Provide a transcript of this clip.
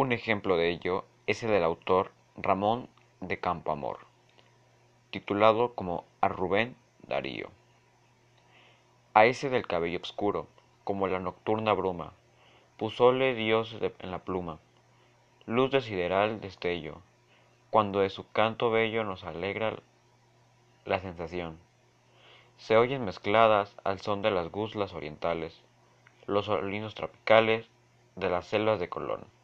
Un ejemplo de ello es el del autor Ramón de Campoamor, titulado como A Rubén Darío. A ese del cabello oscuro, como la nocturna bruma, pusóle Dios en la pluma, luz de sideral destello, cuando de su canto bello nos alegra la sensación. Se oyen mezcladas al son de las guzlas orientales, los solinos tropicales de las selvas de Colón.